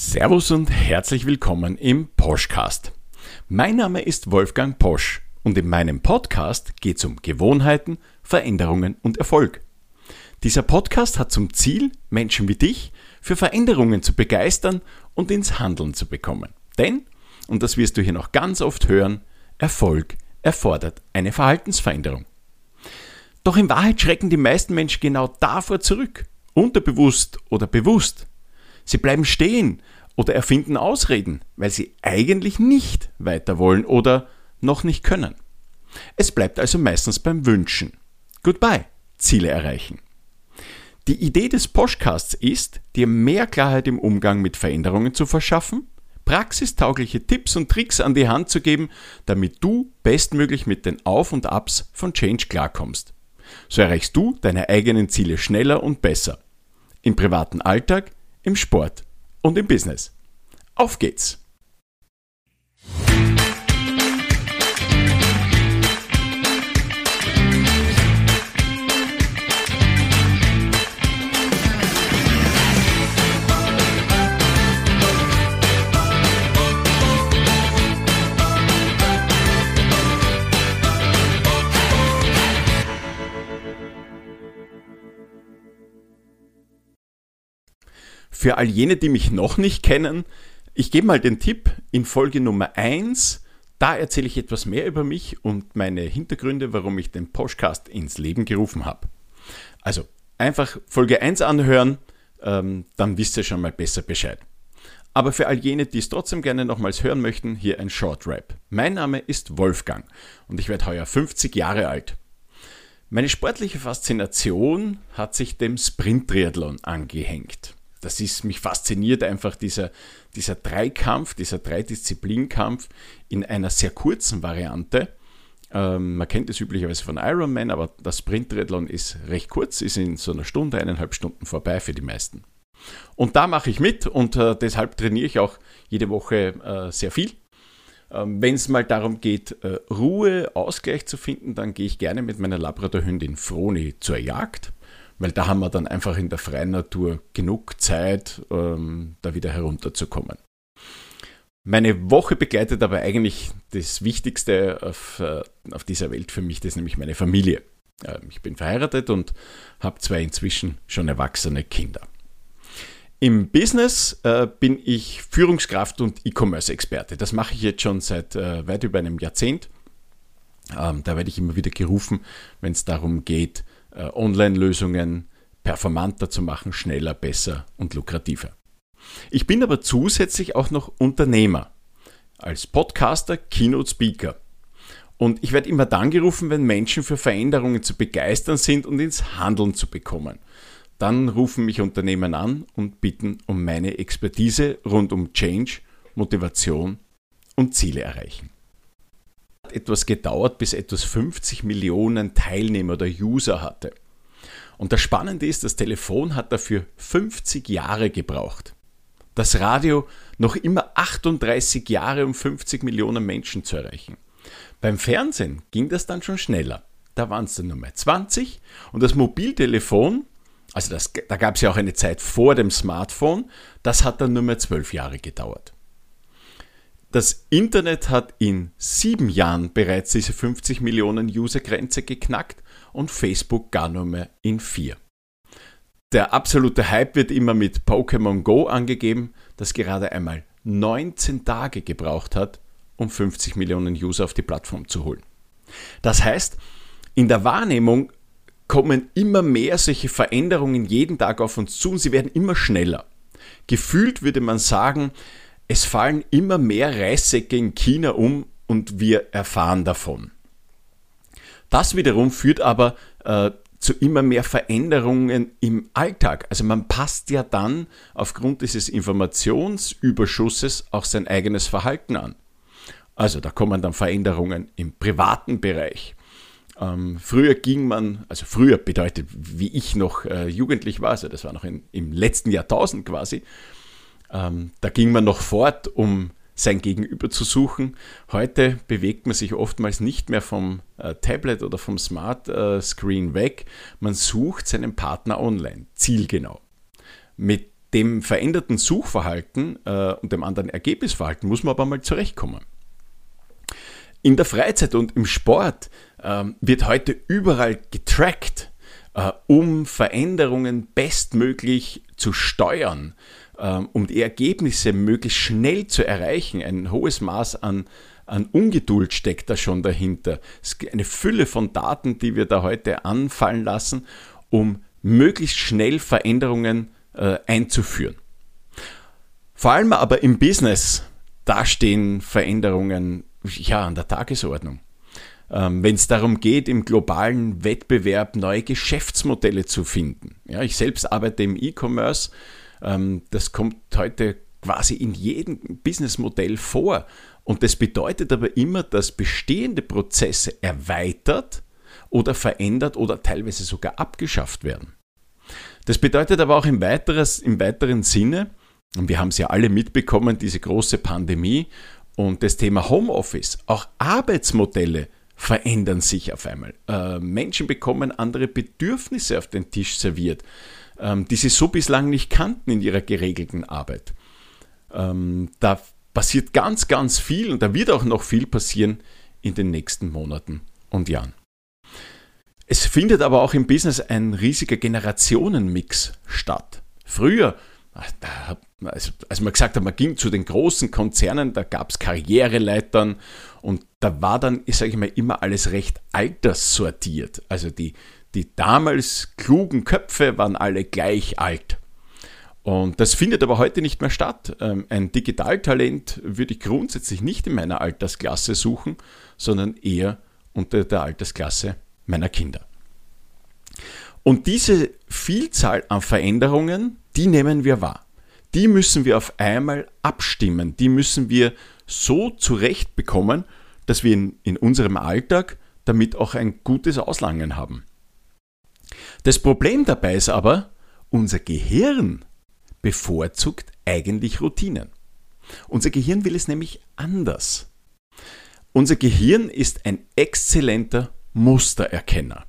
Servus und herzlich willkommen im Poschcast. Mein Name ist Wolfgang Posch und in meinem Podcast geht es um Gewohnheiten, Veränderungen und Erfolg. Dieser Podcast hat zum Ziel, Menschen wie dich für Veränderungen zu begeistern und ins Handeln zu bekommen. Denn, und das wirst du hier noch ganz oft hören, Erfolg erfordert eine Verhaltensveränderung. Doch in Wahrheit schrecken die meisten Menschen genau davor zurück, unterbewusst oder bewusst. Sie bleiben stehen oder erfinden Ausreden, weil sie eigentlich nicht weiter wollen oder noch nicht können. Es bleibt also meistens beim Wünschen. Goodbye, Ziele erreichen. Die Idee des Postcasts ist, dir mehr Klarheit im Umgang mit Veränderungen zu verschaffen, praxistaugliche Tipps und Tricks an die Hand zu geben, damit du bestmöglich mit den Auf und Abs von Change klarkommst. So erreichst du deine eigenen Ziele schneller und besser. Im privaten Alltag, im Sport und im Business. Auf geht's! Für all jene, die mich noch nicht kennen, ich gebe mal den Tipp in Folge Nummer 1. Da erzähle ich etwas mehr über mich und meine Hintergründe, warum ich den Podcast ins Leben gerufen habe. Also einfach Folge 1 anhören, ähm, dann wisst ihr schon mal besser Bescheid. Aber für all jene, die es trotzdem gerne nochmals hören möchten, hier ein Short Rap. Mein Name ist Wolfgang und ich werde heuer 50 Jahre alt. Meine sportliche Faszination hat sich dem Sprint-Triathlon angehängt das ist, mich fasziniert einfach dieser, dieser Dreikampf, dieser Dreidisziplinkampf in einer sehr kurzen Variante. Ähm, man kennt es üblicherweise von Ironman, aber das Sprint-Triathlon ist recht kurz, ist in so einer Stunde, eineinhalb Stunden vorbei für die meisten. Und da mache ich mit und äh, deshalb trainiere ich auch jede Woche äh, sehr viel. Ähm, Wenn es mal darum geht, äh, Ruhe, Ausgleich zu finden, dann gehe ich gerne mit meiner Labradorhündin Froni zur Jagd weil da haben wir dann einfach in der freien Natur genug Zeit, ähm, da wieder herunterzukommen. Meine Woche begleitet aber eigentlich das Wichtigste auf, äh, auf dieser Welt für mich, das ist nämlich meine Familie. Äh, ich bin verheiratet und habe zwei inzwischen schon erwachsene Kinder. Im Business äh, bin ich Führungskraft und E-Commerce-Experte. Das mache ich jetzt schon seit äh, weit über einem Jahrzehnt. Ähm, da werde ich immer wieder gerufen, wenn es darum geht, Online-Lösungen performanter zu machen, schneller, besser und lukrativer. Ich bin aber zusätzlich auch noch Unternehmer, als Podcaster, Keynote-Speaker. Und ich werde immer dann gerufen, wenn Menschen für Veränderungen zu begeistern sind und ins Handeln zu bekommen. Dann rufen mich Unternehmen an und bitten um meine Expertise rund um Change, Motivation und Ziele erreichen etwas gedauert, bis etwas 50 Millionen Teilnehmer oder User hatte. Und das Spannende ist, das Telefon hat dafür 50 Jahre gebraucht. Das Radio noch immer 38 Jahre, um 50 Millionen Menschen zu erreichen. Beim Fernsehen ging das dann schon schneller. Da waren es dann nur mehr 20 und das Mobiltelefon, also das, da gab es ja auch eine Zeit vor dem Smartphone, das hat dann nur mehr 12 Jahre gedauert. Das Internet hat in sieben Jahren bereits diese 50 Millionen User-Grenze geknackt und Facebook gar nur mehr in vier. Der absolute Hype wird immer mit Pokémon Go angegeben, das gerade einmal 19 Tage gebraucht hat, um 50 Millionen User auf die Plattform zu holen. Das heißt, in der Wahrnehmung kommen immer mehr solche Veränderungen jeden Tag auf uns zu und sie werden immer schneller. Gefühlt würde man sagen, es fallen immer mehr Reissäcke in China um und wir erfahren davon. Das wiederum führt aber äh, zu immer mehr Veränderungen im Alltag. Also man passt ja dann aufgrund dieses Informationsüberschusses auch sein eigenes Verhalten an. Also da kommen dann Veränderungen im privaten Bereich. Ähm, früher ging man, also früher bedeutet, wie ich noch äh, jugendlich war, also das war noch in, im letzten Jahrtausend quasi, ähm, da ging man noch fort, um sein Gegenüber zu suchen. Heute bewegt man sich oftmals nicht mehr vom äh, Tablet oder vom Smart äh, Screen weg. Man sucht seinen Partner online, zielgenau. Mit dem veränderten Suchverhalten äh, und dem anderen Ergebnisverhalten muss man aber mal zurechtkommen. In der Freizeit und im Sport äh, wird heute überall getrackt, äh, um Veränderungen bestmöglich zu steuern, um die Ergebnisse möglichst schnell zu erreichen. Ein hohes Maß an, an Ungeduld steckt da schon dahinter. Eine Fülle von Daten, die wir da heute anfallen lassen, um möglichst schnell Veränderungen äh, einzuführen. Vor allem aber im Business, da stehen Veränderungen ja, an der Tagesordnung. Ähm, Wenn es darum geht, im globalen Wettbewerb neue Geschäftsmodelle zu finden. Ja, ich selbst arbeite im E-Commerce. Ähm, das kommt heute quasi in jedem Businessmodell vor. Und das bedeutet aber immer, dass bestehende Prozesse erweitert oder verändert oder teilweise sogar abgeschafft werden. Das bedeutet aber auch im, weiteres, im weiteren Sinne, und wir haben es ja alle mitbekommen, diese große Pandemie und das Thema Homeoffice, auch Arbeitsmodelle verändern sich auf einmal. Äh, Menschen bekommen andere Bedürfnisse auf den Tisch serviert, die sie so bislang nicht kannten in ihrer geregelten Arbeit. Ähm, da passiert ganz, ganz viel und da wird auch noch viel passieren in den nächsten Monaten und Jahren. Es findet aber auch im Business ein riesiger Generationenmix statt. Früher, also, als man gesagt hat, man ging zu den großen Konzernen, da gab es Karriereleitern und da war dann, ich sage mal, immer alles recht alterssortiert. Also die, die damals klugen Köpfe waren alle gleich alt. Und das findet aber heute nicht mehr statt. Ähm, ein Digitaltalent würde ich grundsätzlich nicht in meiner Altersklasse suchen, sondern eher unter der Altersklasse meiner Kinder. Und diese Vielzahl an Veränderungen, die nehmen wir wahr. Die müssen wir auf einmal abstimmen. Die müssen wir so zurechtbekommen, dass wir in, in unserem Alltag damit auch ein gutes Auslangen haben. Das Problem dabei ist aber, unser Gehirn bevorzugt eigentlich Routinen. Unser Gehirn will es nämlich anders. Unser Gehirn ist ein exzellenter Mustererkenner.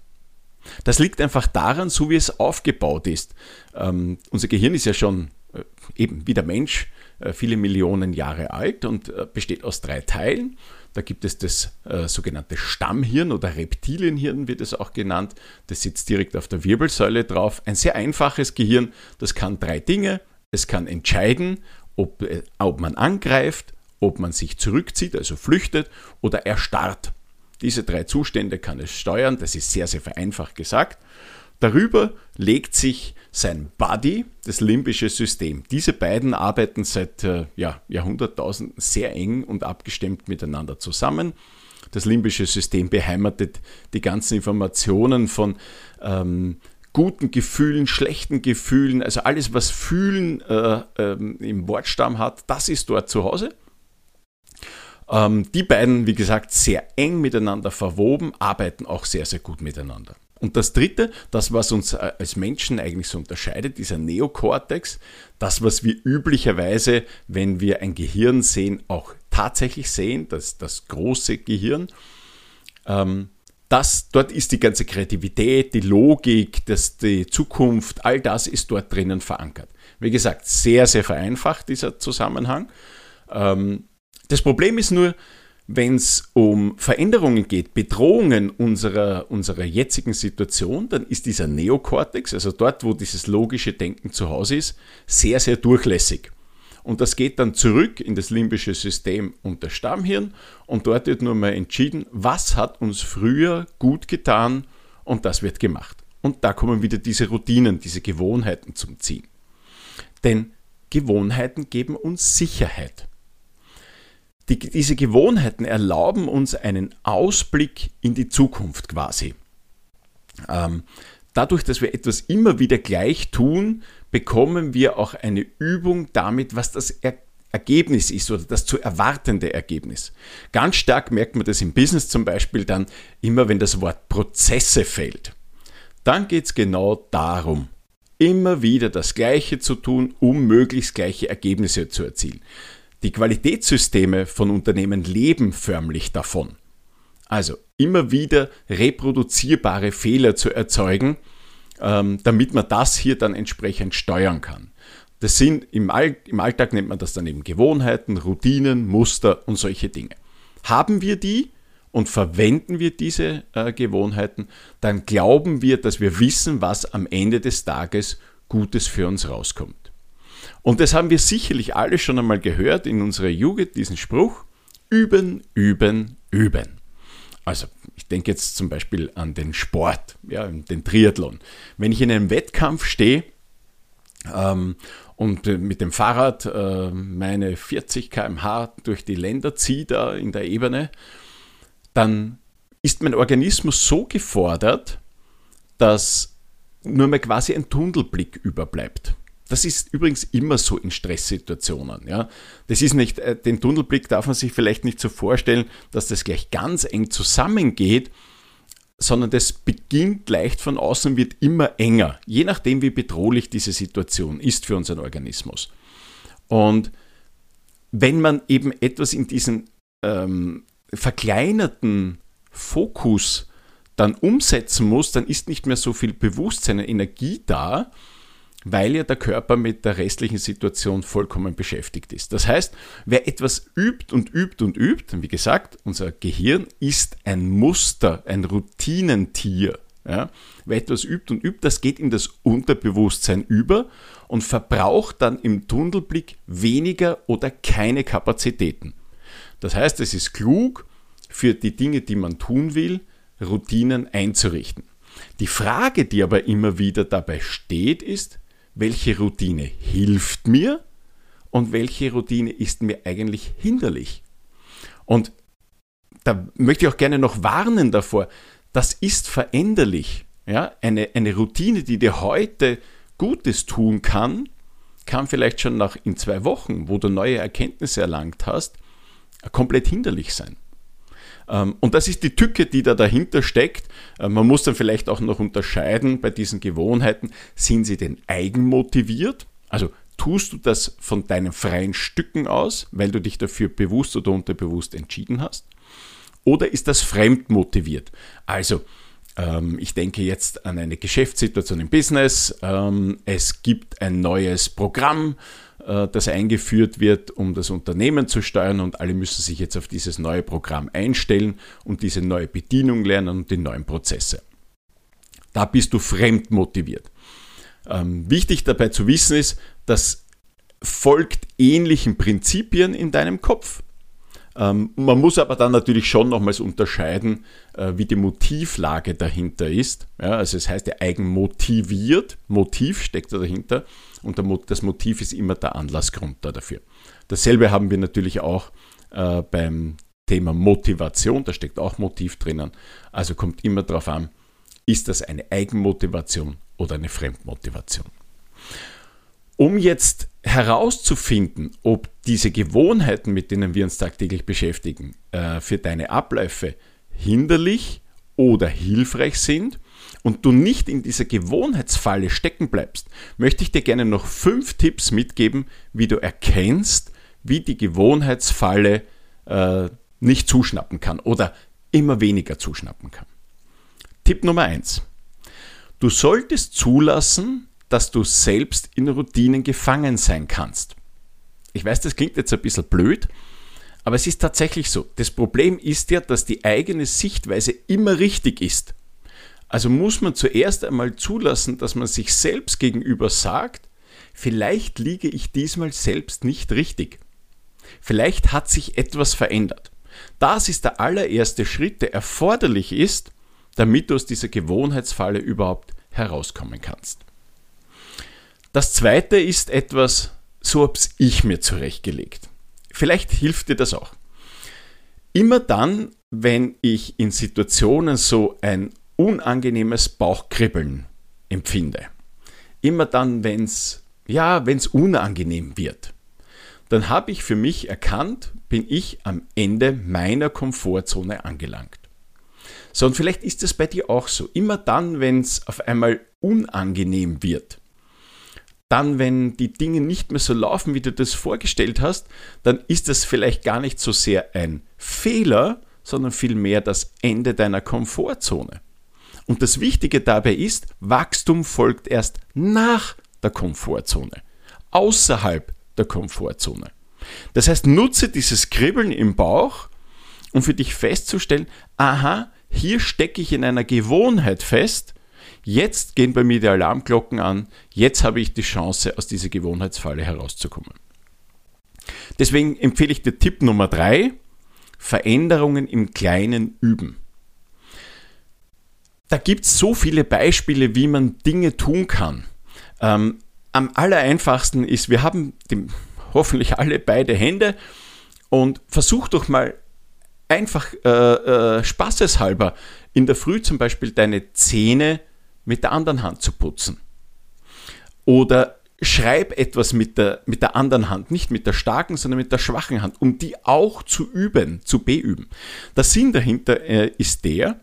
Das liegt einfach daran, so wie es aufgebaut ist. Ähm, unser Gehirn ist ja schon äh, eben wie der Mensch äh, viele Millionen Jahre alt und äh, besteht aus drei Teilen. Da gibt es das äh, sogenannte Stammhirn oder Reptilienhirn wird es auch genannt. Das sitzt direkt auf der Wirbelsäule drauf. Ein sehr einfaches Gehirn, das kann drei Dinge. Es kann entscheiden, ob, äh, ob man angreift, ob man sich zurückzieht, also flüchtet oder erstarrt. Diese drei Zustände kann es steuern, das ist sehr, sehr vereinfacht gesagt. Darüber legt sich sein Body, das limbische System. Diese beiden arbeiten seit äh, ja, Jahrhunderttausenden sehr eng und abgestimmt miteinander zusammen. Das limbische System beheimatet die ganzen Informationen von ähm, guten Gefühlen, schlechten Gefühlen, also alles, was Fühlen äh, ähm, im Wortstamm hat, das ist dort zu Hause. Ähm, die beiden, wie gesagt, sehr eng miteinander verwoben, arbeiten auch sehr, sehr gut miteinander. Und das Dritte, das, was uns äh, als Menschen eigentlich so unterscheidet, dieser Neokortex, das, was wir üblicherweise, wenn wir ein Gehirn sehen, auch tatsächlich sehen, das, das große Gehirn, ähm, das, dort ist die ganze Kreativität, die Logik, das, die Zukunft, all das ist dort drinnen verankert. Wie gesagt, sehr, sehr vereinfacht dieser Zusammenhang. Ähm, das Problem ist nur, wenn es um Veränderungen geht, Bedrohungen unserer, unserer jetzigen Situation, dann ist dieser Neokortex, also dort, wo dieses logische Denken zu Hause ist, sehr, sehr durchlässig. Und das geht dann zurück in das limbische System und das Stammhirn und dort wird nur mal entschieden, was hat uns früher gut getan und das wird gemacht. Und da kommen wieder diese Routinen, diese Gewohnheiten zum Ziehen. Denn Gewohnheiten geben uns Sicherheit. Die, diese Gewohnheiten erlauben uns einen Ausblick in die Zukunft quasi. Ähm, dadurch, dass wir etwas immer wieder gleich tun, bekommen wir auch eine Übung damit, was das er Ergebnis ist oder das zu erwartende Ergebnis. Ganz stark merkt man das im Business zum Beispiel dann immer, wenn das Wort Prozesse fällt. Dann geht es genau darum, immer wieder das Gleiche zu tun, um möglichst gleiche Ergebnisse zu erzielen. Die Qualitätssysteme von Unternehmen leben förmlich davon. Also immer wieder reproduzierbare Fehler zu erzeugen, ähm, damit man das hier dann entsprechend steuern kann. Das sind im, All im Alltag nennt man das dann eben Gewohnheiten, Routinen, Muster und solche Dinge. Haben wir die und verwenden wir diese äh, Gewohnheiten, dann glauben wir, dass wir wissen, was am Ende des Tages Gutes für uns rauskommt. Und das haben wir sicherlich alle schon einmal gehört in unserer Jugend, diesen Spruch, üben, üben, üben. Also ich denke jetzt zum Beispiel an den Sport, ja, den Triathlon. Wenn ich in einem Wettkampf stehe ähm, und mit dem Fahrrad äh, meine 40 km/h durch die Länder ziehe da in der Ebene, dann ist mein Organismus so gefordert, dass nur mehr quasi ein Tunnelblick überbleibt. Das ist übrigens immer so in Stresssituationen. Ja. Das ist nicht, äh, den Tunnelblick darf man sich vielleicht nicht so vorstellen, dass das gleich ganz eng zusammengeht, sondern das beginnt leicht von außen, wird immer enger, je nachdem, wie bedrohlich diese Situation ist für unseren Organismus. Und wenn man eben etwas in diesen ähm, verkleinerten Fokus dann umsetzen muss, dann ist nicht mehr so viel Bewusstsein und Energie da, weil ja der Körper mit der restlichen Situation vollkommen beschäftigt ist. Das heißt, wer etwas übt und übt und übt, wie gesagt, unser Gehirn ist ein Muster, ein Routinentier. Ja? Wer etwas übt und übt, das geht in das Unterbewusstsein über und verbraucht dann im Tunnelblick weniger oder keine Kapazitäten. Das heißt, es ist klug, für die Dinge, die man tun will, Routinen einzurichten. Die Frage, die aber immer wieder dabei steht, ist, welche Routine hilft mir und welche Routine ist mir eigentlich hinderlich. Und da möchte ich auch gerne noch warnen davor, das ist veränderlich. Ja? Eine, eine Routine, die dir heute Gutes tun kann, kann vielleicht schon nach in zwei Wochen, wo du neue Erkenntnisse erlangt hast, komplett hinderlich sein. Ähm, und das ist die Tücke, die da dahinter steckt. Äh, man muss dann vielleicht auch noch unterscheiden bei diesen Gewohnheiten. Sind sie denn eigenmotiviert? Also tust du das von deinen freien Stücken aus, weil du dich dafür bewusst oder unterbewusst entschieden hast? Oder ist das fremdmotiviert? Also, ich denke jetzt an eine Geschäftssituation im Business. Ähm, es gibt ein neues Programm, äh, das eingeführt wird, um das Unternehmen zu steuern und alle müssen sich jetzt auf dieses neue Programm einstellen und diese neue Bedienung lernen und die neuen Prozesse. Da bist du fremd motiviert. Ähm, wichtig dabei zu wissen ist, das folgt ähnlichen Prinzipien in deinem Kopf. Ähm, man muss aber dann natürlich schon nochmals unterscheiden, äh, wie die Motivlage dahinter ist. Ja, also es heißt ja eigenmotiviert, Motiv steckt da dahinter und das Motiv ist immer der Anlassgrund da dafür. Dasselbe haben wir natürlich auch äh, beim Thema Motivation, da steckt auch Motiv drinnen. Also kommt immer darauf an, ist das eine Eigenmotivation oder eine Fremdmotivation. Um jetzt herauszufinden, ob diese Gewohnheiten, mit denen wir uns tagtäglich beschäftigen, äh, für deine Abläufe hinderlich oder hilfreich sind und du nicht in dieser Gewohnheitsfalle stecken bleibst, möchte ich dir gerne noch fünf Tipps mitgeben, wie du erkennst, wie die Gewohnheitsfalle äh, nicht zuschnappen kann oder immer weniger zuschnappen kann. Tipp Nummer eins: Du solltest zulassen, dass du selbst in Routinen gefangen sein kannst. Ich weiß, das klingt jetzt ein bisschen blöd, aber es ist tatsächlich so. Das Problem ist ja, dass die eigene Sichtweise immer richtig ist. Also muss man zuerst einmal zulassen, dass man sich selbst gegenüber sagt, vielleicht liege ich diesmal selbst nicht richtig. Vielleicht hat sich etwas verändert. Das ist der allererste Schritt, der erforderlich ist, damit du aus dieser Gewohnheitsfalle überhaupt herauskommen kannst. Das zweite ist etwas, so habe ich mir zurechtgelegt. Vielleicht hilft dir das auch. Immer dann, wenn ich in Situationen so ein unangenehmes Bauchkribbeln empfinde, immer dann, wenn es ja, wenn es unangenehm wird, dann habe ich für mich erkannt, bin ich am Ende meiner Komfortzone angelangt. So, und vielleicht ist es bei dir auch so. Immer dann, wenn es auf einmal unangenehm wird, dann, wenn die Dinge nicht mehr so laufen, wie du das vorgestellt hast, dann ist das vielleicht gar nicht so sehr ein Fehler, sondern vielmehr das Ende deiner Komfortzone. Und das Wichtige dabei ist, Wachstum folgt erst nach der Komfortzone. außerhalb der Komfortzone. Das heißt, nutze dieses Kribbeln im Bauch, um für dich festzustellen, aha, hier stecke ich in einer Gewohnheit fest, jetzt gehen bei mir die Alarmglocken an, jetzt habe ich die Chance, aus dieser Gewohnheitsfalle herauszukommen. Deswegen empfehle ich dir Tipp Nummer drei, Veränderungen im Kleinen üben. Da gibt es so viele Beispiele, wie man Dinge tun kann. Ähm, am allereinfachsten ist, wir haben die, hoffentlich alle beide Hände und versuch doch mal einfach äh, äh, spaßeshalber in der Früh zum Beispiel deine Zähne mit der anderen Hand zu putzen. Oder schreib etwas mit der, mit der anderen Hand, nicht mit der starken, sondern mit der schwachen Hand, um die auch zu üben, zu beüben. Der Sinn dahinter äh, ist der,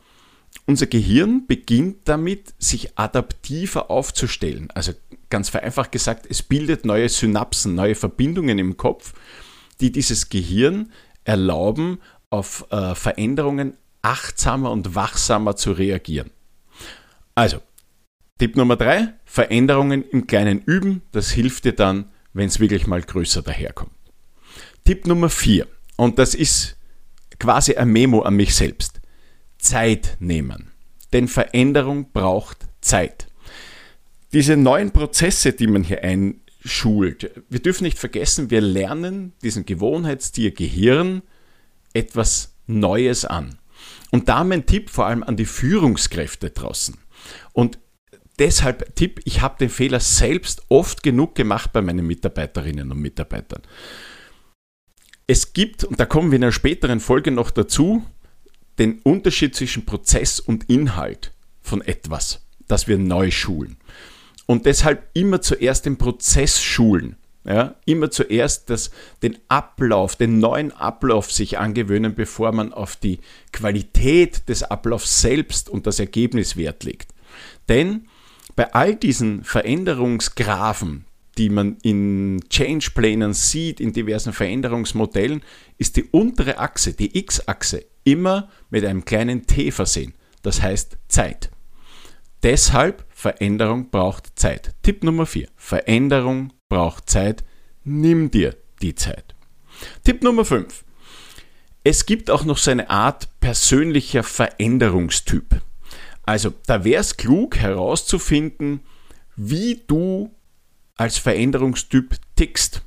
unser Gehirn beginnt damit, sich adaptiver aufzustellen. Also ganz vereinfacht gesagt, es bildet neue Synapsen, neue Verbindungen im Kopf, die dieses Gehirn erlauben, auf äh, Veränderungen achtsamer und wachsamer zu reagieren. Also, Tipp Nummer drei, Veränderungen im Kleinen üben. Das hilft dir dann, wenn es wirklich mal größer daherkommt. Tipp Nummer vier, und das ist quasi ein Memo an mich selbst. Zeit nehmen. Denn Veränderung braucht Zeit. Diese neuen Prozesse, die man hier einschult, wir dürfen nicht vergessen, wir lernen diesen Gewohnheitstier Gehirn etwas Neues an. Und da mein Tipp vor allem an die Führungskräfte draußen. Und deshalb Tipp, ich habe den Fehler selbst oft genug gemacht bei meinen Mitarbeiterinnen und Mitarbeitern. Es gibt, und da kommen wir in einer späteren Folge noch dazu, den Unterschied zwischen Prozess und Inhalt von etwas, das wir neu schulen. Und deshalb immer zuerst den Prozess schulen. Ja, immer zuerst das, den Ablauf, den neuen Ablauf sich angewöhnen, bevor man auf die Qualität des Ablaufs selbst und das Ergebnis Wert legt. Denn bei all diesen Veränderungsgrafen, die man in Change-Plänen sieht, in diversen Veränderungsmodellen, ist die untere Achse, die X-Achse, immer mit einem kleinen t versehen. Das heißt Zeit. Deshalb Veränderung braucht Zeit. Tipp Nummer 4. Veränderung braucht Zeit. Nimm dir die Zeit. Tipp Nummer 5. Es gibt auch noch so eine Art persönlicher Veränderungstyp. Also da wäre es klug herauszufinden, wie du als Veränderungstyp tickst.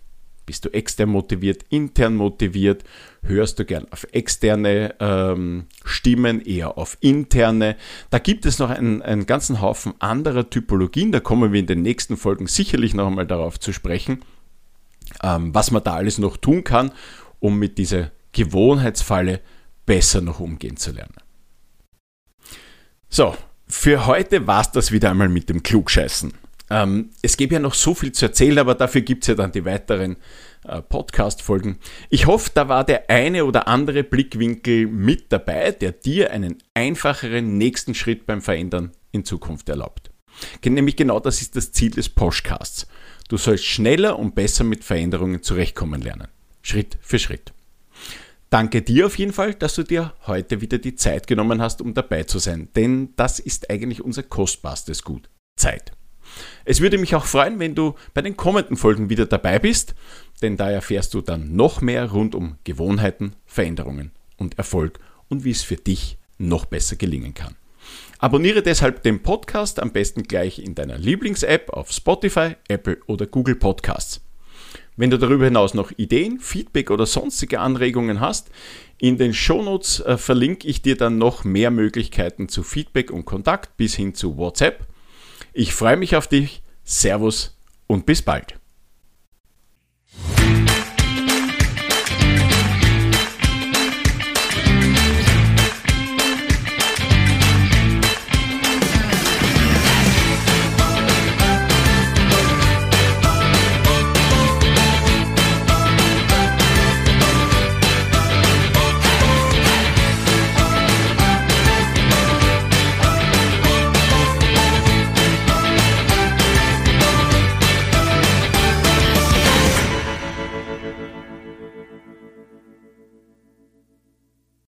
Bist du extern motiviert, intern motiviert? Hörst du gern auf externe ähm, Stimmen, eher auf interne? Da gibt es noch einen, einen ganzen Haufen anderer Typologien. Da kommen wir in den nächsten Folgen sicherlich noch einmal darauf zu sprechen, ähm, was man da alles noch tun kann, um mit dieser Gewohnheitsfalle besser noch umgehen zu lernen. So, für heute war es das wieder einmal mit dem Klugscheißen. Ähm, es gäbe ja noch so viel zu erzählen, aber dafür gibt es ja dann die weiteren äh, Podcast-Folgen. Ich hoffe, da war der eine oder andere Blickwinkel mit dabei, der dir einen einfacheren nächsten Schritt beim Verändern in Zukunft erlaubt. Nämlich genau das ist das Ziel des Podcasts. Du sollst schneller und besser mit Veränderungen zurechtkommen lernen. Schritt für Schritt. Danke dir auf jeden Fall, dass du dir heute wieder die Zeit genommen hast, um dabei zu sein, denn das ist eigentlich unser kostbarstes Gut. Zeit. Es würde mich auch freuen, wenn du bei den kommenden Folgen wieder dabei bist, denn da erfährst du dann noch mehr rund um Gewohnheiten, Veränderungen und Erfolg und wie es für dich noch besser gelingen kann. Abonniere deshalb den Podcast am besten gleich in deiner Lieblings-App auf Spotify, Apple oder Google Podcasts. Wenn du darüber hinaus noch Ideen, Feedback oder sonstige Anregungen hast, in den Shownotes äh, verlinke ich dir dann noch mehr Möglichkeiten zu Feedback und Kontakt bis hin zu WhatsApp. Ich freue mich auf dich. Servus und bis bald.